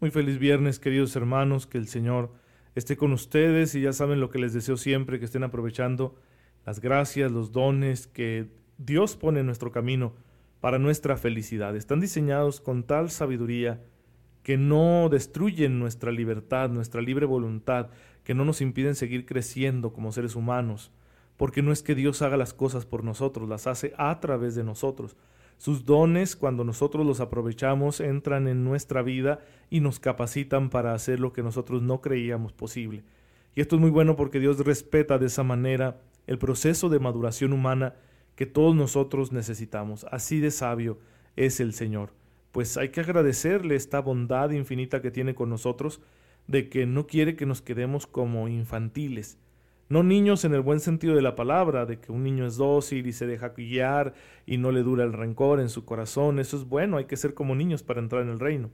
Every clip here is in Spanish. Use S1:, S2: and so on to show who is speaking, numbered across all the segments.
S1: Muy feliz viernes, queridos hermanos, que el Señor esté con ustedes y ya saben lo que les deseo siempre, que estén aprovechando las gracias, los dones que Dios pone en nuestro camino para nuestra felicidad. Están diseñados con tal sabiduría que no destruyen nuestra libertad, nuestra libre voluntad, que no nos impiden seguir creciendo como seres humanos, porque no es que Dios haga las cosas por nosotros, las hace a través de nosotros. Sus dones, cuando nosotros los aprovechamos, entran en nuestra vida y nos capacitan para hacer lo que nosotros no creíamos posible. Y esto es muy bueno porque Dios respeta de esa manera el proceso de maduración humana que todos nosotros necesitamos. Así de sabio es el Señor. Pues hay que agradecerle esta bondad infinita que tiene con nosotros, de que no quiere que nos quedemos como infantiles, no niños en el buen sentido de la palabra, de que un niño es dócil y se deja guiar y no le dura el rencor en su corazón. Eso es bueno, hay que ser como niños para entrar en el reino.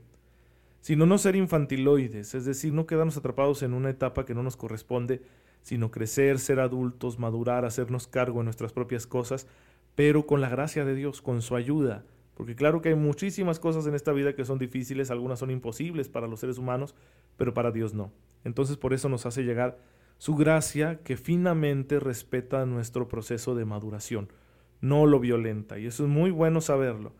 S1: Sino no ser infantiloides, es decir, no quedarnos atrapados en una etapa que no nos corresponde, sino crecer, ser adultos, madurar, hacernos cargo de nuestras propias cosas, pero con la gracia de Dios, con su ayuda. Porque claro que hay muchísimas cosas en esta vida que son difíciles, algunas son imposibles para los seres humanos, pero para Dios no. Entonces por eso nos hace llegar su gracia que finamente respeta nuestro proceso de maduración, no lo violenta, y eso es muy bueno saberlo.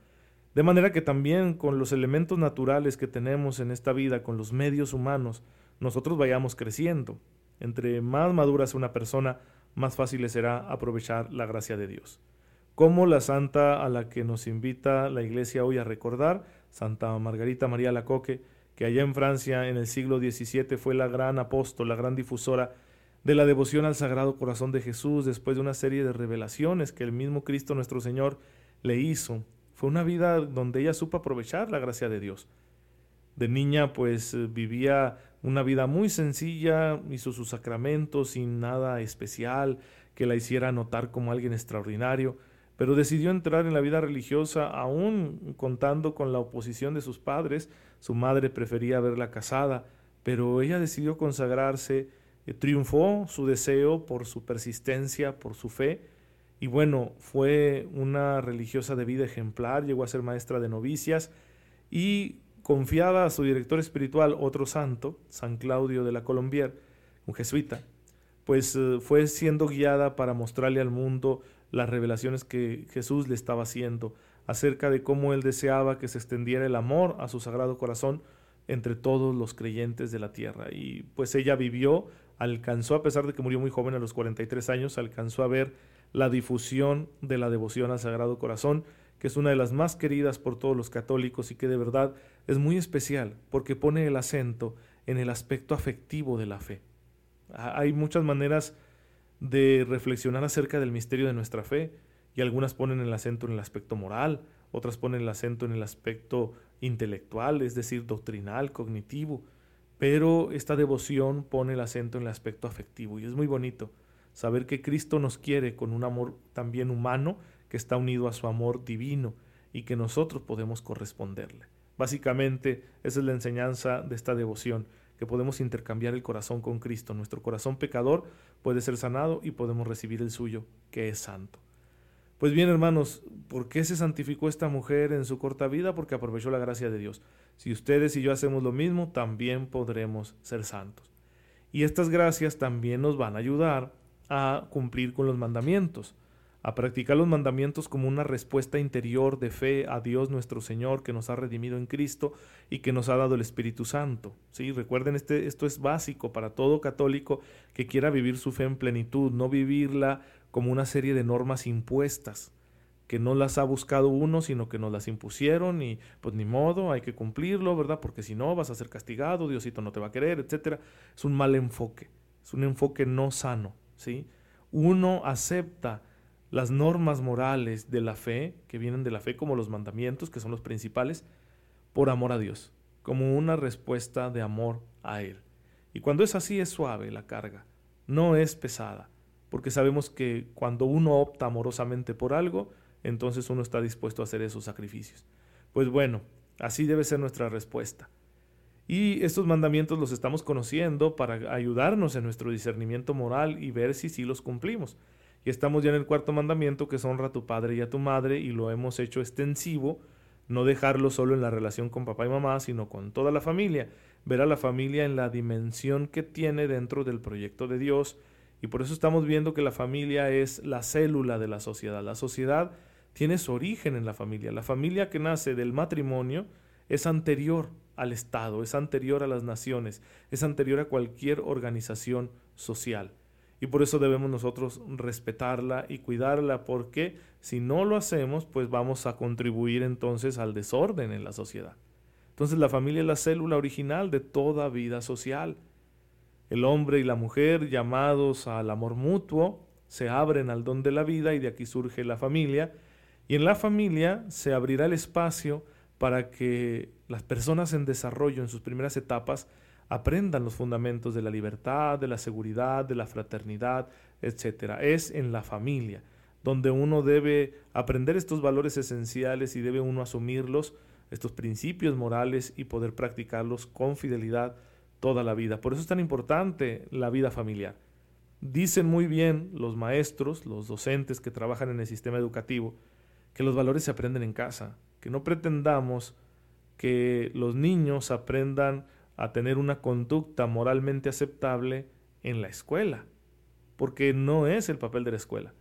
S1: De manera que también con los elementos naturales que tenemos en esta vida, con los medios humanos, nosotros vayamos creciendo. Entre más madura sea una persona, más fácil será aprovechar la gracia de Dios. Como la santa a la que nos invita la iglesia hoy a recordar, Santa Margarita María Lacoque, que allá en Francia en el siglo XVII fue la gran apóstol, la gran difusora de la devoción al Sagrado Corazón de Jesús después de una serie de revelaciones que el mismo Cristo nuestro Señor le hizo. Fue una vida donde ella supo aprovechar la gracia de Dios. De niña pues vivía una vida muy sencilla, hizo sus sacramentos sin nada especial que la hiciera notar como alguien extraordinario, pero decidió entrar en la vida religiosa aún contando con la oposición de sus padres. Su madre prefería verla casada, pero ella decidió consagrarse eh, triunfó su deseo por su persistencia, por su fe, y bueno, fue una religiosa de vida ejemplar, llegó a ser maestra de novicias y confiada a su director espiritual, otro santo, San Claudio de la Colombier, un jesuita, pues eh, fue siendo guiada para mostrarle al mundo las revelaciones que Jesús le estaba haciendo acerca de cómo él deseaba que se extendiera el amor a su sagrado corazón entre todos los creyentes de la tierra. Y pues ella vivió alcanzó, a pesar de que murió muy joven a los 43 años, alcanzó a ver la difusión de la devoción al Sagrado Corazón, que es una de las más queridas por todos los católicos y que de verdad es muy especial porque pone el acento en el aspecto afectivo de la fe. Hay muchas maneras de reflexionar acerca del misterio de nuestra fe y algunas ponen el acento en el aspecto moral, otras ponen el acento en el aspecto intelectual, es decir, doctrinal, cognitivo, pero esta devoción pone el acento en el aspecto afectivo y es muy bonito saber que Cristo nos quiere con un amor también humano que está unido a su amor divino y que nosotros podemos corresponderle. Básicamente, esa es la enseñanza de esta devoción, que podemos intercambiar el corazón con Cristo. Nuestro corazón pecador puede ser sanado y podemos recibir el suyo, que es santo. Pues bien, hermanos, ¿por qué se santificó esta mujer en su corta vida? Porque aprovechó la gracia de Dios. Si ustedes y yo hacemos lo mismo, también podremos ser santos. Y estas gracias también nos van a ayudar a cumplir con los mandamientos, a practicar los mandamientos como una respuesta interior de fe a Dios nuestro Señor que nos ha redimido en Cristo y que nos ha dado el Espíritu Santo. ¿Sí? Recuerden, este, esto es básico para todo católico que quiera vivir su fe en plenitud, no vivirla como una serie de normas impuestas, que no las ha buscado uno, sino que nos las impusieron y pues ni modo, hay que cumplirlo, ¿verdad? Porque si no vas a ser castigado, Diosito no te va a querer, etcétera. Es un mal enfoque, es un enfoque no sano, ¿sí? Uno acepta las normas morales de la fe, que vienen de la fe como los mandamientos, que son los principales, por amor a Dios, como una respuesta de amor a Él. Y cuando es así es suave la carga, no es pesada, porque sabemos que cuando uno opta amorosamente por algo, entonces uno está dispuesto a hacer esos sacrificios. Pues bueno, así debe ser nuestra respuesta. Y estos mandamientos los estamos conociendo para ayudarnos en nuestro discernimiento moral y ver si sí los cumplimos. Y estamos ya en el cuarto mandamiento que es honra a tu padre y a tu madre y lo hemos hecho extensivo, no dejarlo solo en la relación con papá y mamá, sino con toda la familia, ver a la familia en la dimensión que tiene dentro del proyecto de Dios. Y por eso estamos viendo que la familia es la célula de la sociedad. La sociedad tiene su origen en la familia. La familia que nace del matrimonio es anterior al Estado, es anterior a las naciones, es anterior a cualquier organización social y por eso debemos nosotros respetarla y cuidarla porque si no lo hacemos pues vamos a contribuir entonces al desorden en la sociedad. Entonces la familia es la célula original de toda vida social. El hombre y la mujer llamados al amor mutuo se abren al don de la vida y de aquí surge la familia y en la familia se abrirá el espacio para que las personas en desarrollo en sus primeras etapas aprendan los fundamentos de la libertad, de la seguridad, de la fraternidad, etc. Es en la familia donde uno debe aprender estos valores esenciales y debe uno asumirlos, estos principios morales y poder practicarlos con fidelidad toda la vida. Por eso es tan importante la vida familiar. Dicen muy bien los maestros, los docentes que trabajan en el sistema educativo, que los valores se aprenden en casa, que no pretendamos que los niños aprendan a tener una conducta moralmente aceptable en la escuela, porque no es el papel de la escuela.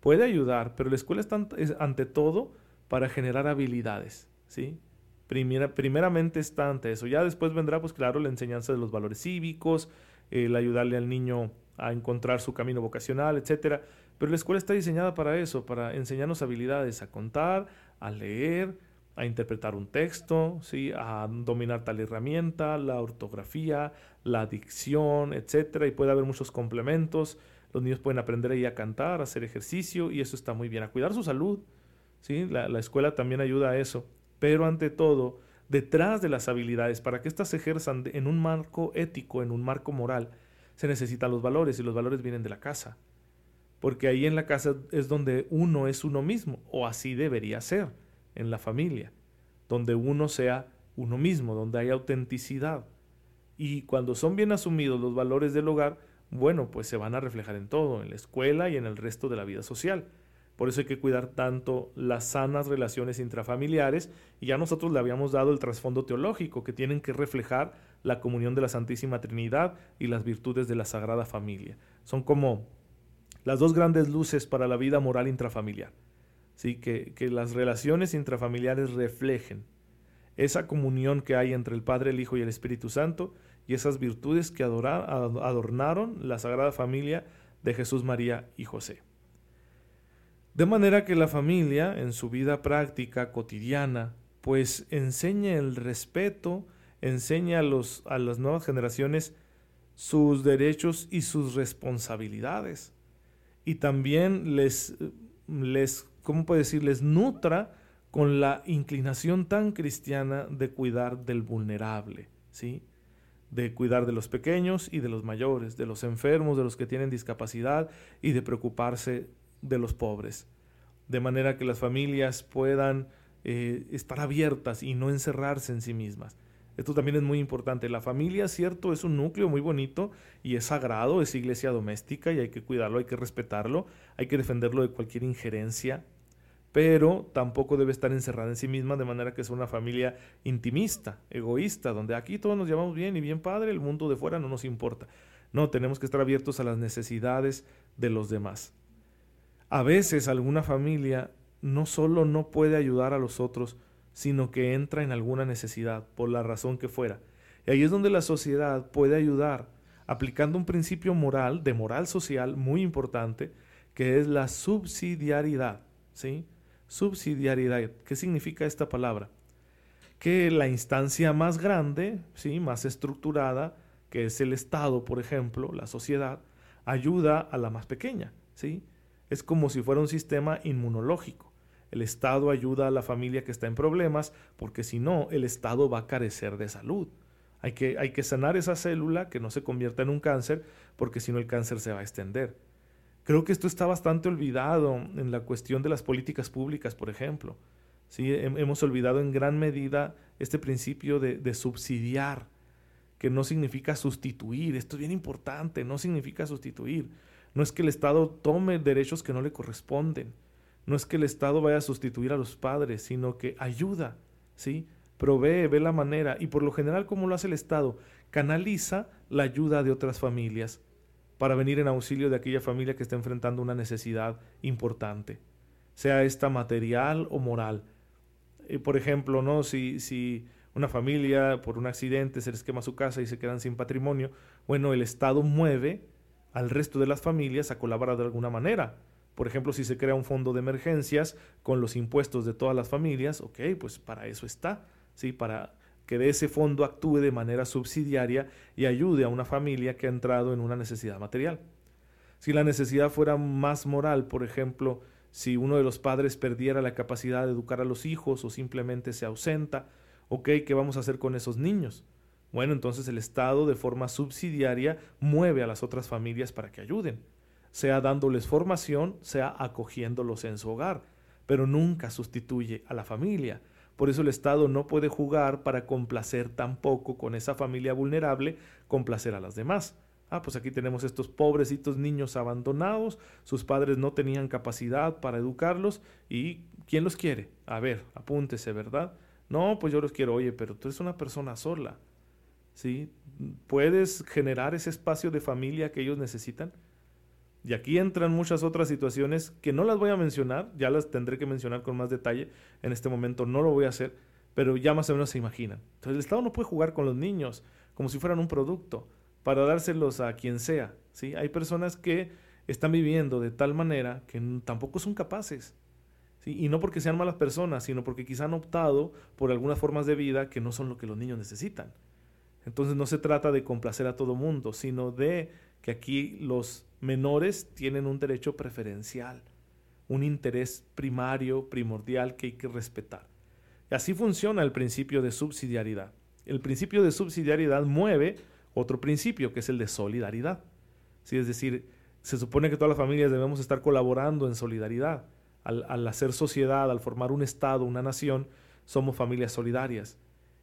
S1: Puede ayudar, pero la escuela es ante todo para generar habilidades, ¿sí? Primera, primeramente está ante eso. Ya después vendrá, pues claro, la enseñanza de los valores cívicos, el ayudarle al niño a encontrar su camino vocacional, etcétera. Pero la escuela está diseñada para eso, para enseñarnos habilidades, a contar, a leer, a interpretar un texto, ¿sí? a dominar tal herramienta, la ortografía, la dicción, etc. Y puede haber muchos complementos. Los niños pueden aprender ahí a cantar, a hacer ejercicio y eso está muy bien. A cuidar su salud. ¿sí? La escuela también ayuda a eso. Pero ante todo, detrás de las habilidades, para que éstas se ejerzan en un marco ético, en un marco moral, se necesitan los valores y los valores vienen de la casa. Porque ahí en la casa es donde uno es uno mismo, o así debería ser en la familia, donde uno sea uno mismo, donde hay autenticidad. Y cuando son bien asumidos los valores del hogar, bueno, pues se van a reflejar en todo, en la escuela y en el resto de la vida social. Por eso hay que cuidar tanto las sanas relaciones intrafamiliares y ya nosotros le habíamos dado el trasfondo teológico que tienen que reflejar la comunión de la Santísima Trinidad y las virtudes de la Sagrada Familia. Son como las dos grandes luces para la vida moral intrafamiliar. ¿sí? que, las relaciones intrafamiliares reflejen esa comunión que hay entre el Padre, el Hijo y el Espíritu Santo y esas virtudes que adornaron la Sagrada Familia de Jesús, María y José. De manera que la familia, en su vida práctica, cotidiana, pues enseña el respeto, enseña a, los, a las nuevas generaciones sus derechos y sus responsabilidades. Y también les, les ¿cómo puede decirles? Nutra con la inclinación tan cristiana de cuidar del vulnerable, ¿sí? De cuidar de los pequeños y de los mayores, de los enfermos, de los que tienen discapacidad y de preocuparse de los pobres. De manera que las familias puedan eh, estar abiertas y no encerrarse en sí mismas. Esto también es muy importante. La familia, cierto, es un núcleo muy bonito y es sagrado, es iglesia doméstica y hay que cuidarlo, hay que respetarlo, hay que defenderlo de cualquier injerencia, pero tampoco debe estar encerrada en sí misma de manera que sea una familia intimista, egoísta, donde aquí todos nos llevamos bien y bien padre, el mundo de fuera no nos importa. No, tenemos que estar abiertos a las necesidades de los demás. A veces alguna familia no solo no puede ayudar a los otros, sino que entra en alguna necesidad, por la razón que fuera. Y ahí es donde la sociedad puede ayudar, aplicando un principio moral, de moral social muy importante, que es la subsidiariedad. ¿sí? Subsidiariedad. ¿Qué significa esta palabra? Que la instancia más grande, ¿sí? más estructurada, que es el Estado, por ejemplo, la sociedad, ayuda a la más pequeña. ¿sí? Es como si fuera un sistema inmunológico. El Estado ayuda a la familia que está en problemas porque si no, el Estado va a carecer de salud. Hay que, hay que sanar esa célula que no se convierta en un cáncer porque si no el cáncer se va a extender. Creo que esto está bastante olvidado en la cuestión de las políticas públicas, por ejemplo. ¿Sí? Hemos olvidado en gran medida este principio de, de subsidiar, que no significa sustituir. Esto es bien importante, no significa sustituir. No es que el Estado tome derechos que no le corresponden. No es que el Estado vaya a sustituir a los padres, sino que ayuda, ¿sí? Provee, ve la manera y por lo general como lo hace el Estado, canaliza la ayuda de otras familias para venir en auxilio de aquella familia que está enfrentando una necesidad importante, sea esta material o moral. Eh, por ejemplo, ¿no? Si, si una familia por un accidente se les quema su casa y se quedan sin patrimonio, bueno, el Estado mueve al resto de las familias a colaborar de alguna manera. Por ejemplo, si se crea un fondo de emergencias con los impuestos de todas las familias, ok, pues para eso está, ¿sí? Para que de ese fondo actúe de manera subsidiaria y ayude a una familia que ha entrado en una necesidad material. Si la necesidad fuera más moral, por ejemplo, si uno de los padres perdiera la capacidad de educar a los hijos o simplemente se ausenta, ok, ¿qué vamos a hacer con esos niños? Bueno, entonces el Estado de forma subsidiaria mueve a las otras familias para que ayuden, sea dándoles formación, sea acogiéndolos en su hogar, pero nunca sustituye a la familia. Por eso el Estado no puede jugar para complacer tampoco con esa familia vulnerable, complacer a las demás. Ah, pues aquí tenemos estos pobrecitos niños abandonados, sus padres no tenían capacidad para educarlos y ¿quién los quiere? A ver, apúntese, ¿verdad? No, pues yo los quiero, oye, pero tú eres una persona sola ¿sí? ¿Puedes generar ese espacio de familia que ellos necesitan? Y aquí entran muchas otras situaciones que no las voy a mencionar, ya las tendré que mencionar con más detalle, en este momento no lo voy a hacer, pero ya más o menos se imaginan. Entonces el Estado no puede jugar con los niños como si fueran un producto para dárselos a quien sea. ¿sí? Hay personas que están viviendo de tal manera que tampoco son capaces. ¿sí? Y no porque sean malas personas, sino porque quizá han optado por algunas formas de vida que no son lo que los niños necesitan. Entonces no se trata de complacer a todo mundo, sino de que aquí los menores tienen un derecho preferencial, un interés primario, primordial que hay que respetar. Y así funciona el principio de subsidiariedad. El principio de subsidiariedad mueve otro principio, que es el de solidaridad. ¿Sí? Es decir, se supone que todas las familias debemos estar colaborando en solidaridad. Al, al hacer sociedad, al formar un Estado, una nación, somos familias solidarias.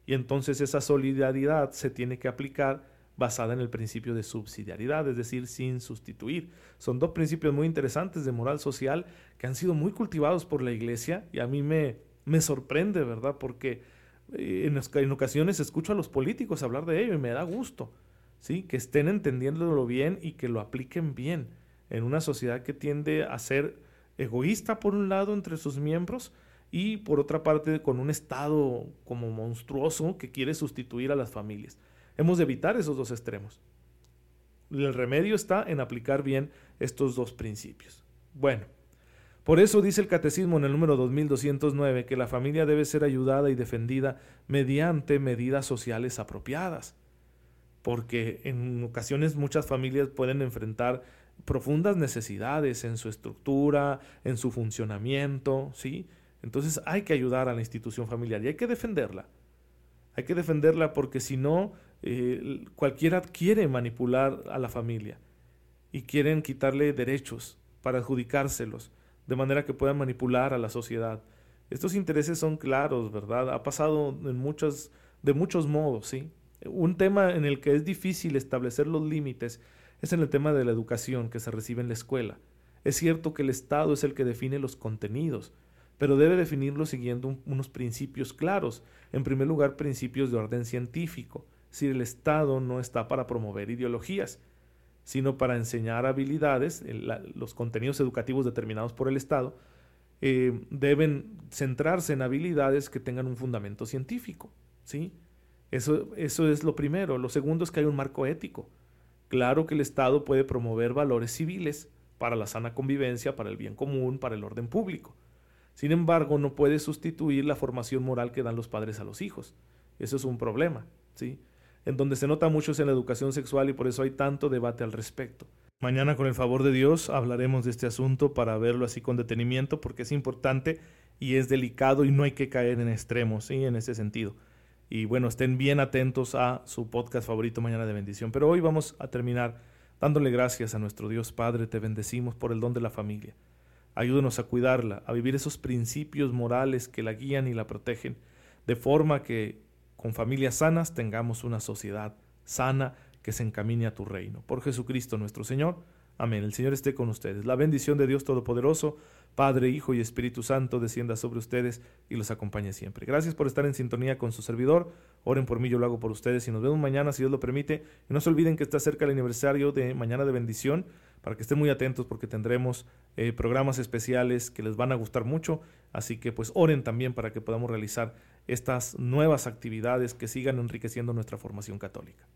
S1: Y entonces esa solidaridad se tiene que aplicar basada en el principio de subsidiariedad, es decir, sin sustituir. Son dos principios muy interesantes de moral social que han sido muy cultivados por la iglesia y a mí me, me sorprende, ¿verdad? Porque eh, en, en ocasiones escucho a los políticos hablar de ello y me da gusto, ¿sí? Que estén entendiéndolo bien y que lo apliquen bien en una sociedad que tiende a ser egoísta por un lado entre sus miembros, y por otra parte con un Estado como monstruoso que quiere sustituir a las familias. Hemos de evitar esos dos extremos. El remedio está en aplicar bien estos dos principios. Bueno, por eso dice el Catecismo en el número 2209 que la familia debe ser ayudada y defendida mediante medidas sociales apropiadas, porque en ocasiones muchas familias pueden enfrentar profundas necesidades en su estructura, en su funcionamiento, ¿sí? Entonces hay que ayudar a la institución familiar y hay que defenderla. Hay que defenderla porque si no, eh, cualquiera quiere manipular a la familia y quieren quitarle derechos para adjudicárselos, de manera que puedan manipular a la sociedad. Estos intereses son claros, ¿verdad? Ha pasado en muchos, de muchos modos, ¿sí? Un tema en el que es difícil establecer los límites es en el tema de la educación que se recibe en la escuela. Es cierto que el Estado es el que define los contenidos, pero debe definirlo siguiendo unos principios claros. En primer lugar, principios de orden científico. Si el Estado no está para promover ideologías, sino para enseñar habilidades, los contenidos educativos determinados por el Estado, eh, deben centrarse en habilidades que tengan un fundamento científico. ¿sí? Eso, eso es lo primero. Lo segundo es que hay un marco ético. Claro que el Estado puede promover valores civiles para la sana convivencia, para el bien común, para el orden público sin embargo, no puede sustituir la formación moral que dan los padres a los hijos. Eso es un problema, ¿sí? En donde se nota mucho es en la educación sexual y por eso hay tanto debate al respecto. Mañana con el favor de Dios hablaremos de este asunto para verlo así con detenimiento porque es importante y es delicado y no hay que caer en extremos, ¿sí? En ese sentido. Y bueno, estén bien atentos a su podcast favorito Mañana de Bendición. Pero hoy vamos a terminar dándole gracias a nuestro Dios Padre, te bendecimos por el don de la familia. Ayúdenos a cuidarla, a vivir esos principios morales que la guían y la protegen, de forma que con familias sanas tengamos una sociedad sana que se encamine a tu reino. Por Jesucristo nuestro Señor. Amén. El Señor esté con ustedes. La bendición de Dios Todopoderoso, Padre, Hijo y Espíritu Santo, descienda sobre ustedes y los acompañe siempre. Gracias por estar en sintonía con su servidor. Oren por mí, yo lo hago por ustedes y nos vemos mañana si Dios lo permite. Y no se olviden que está cerca el aniversario de Mañana de Bendición para que estén muy atentos porque tendremos eh, programas especiales que les van a gustar mucho. Así que pues oren también para que podamos realizar estas nuevas actividades que sigan enriqueciendo nuestra formación católica.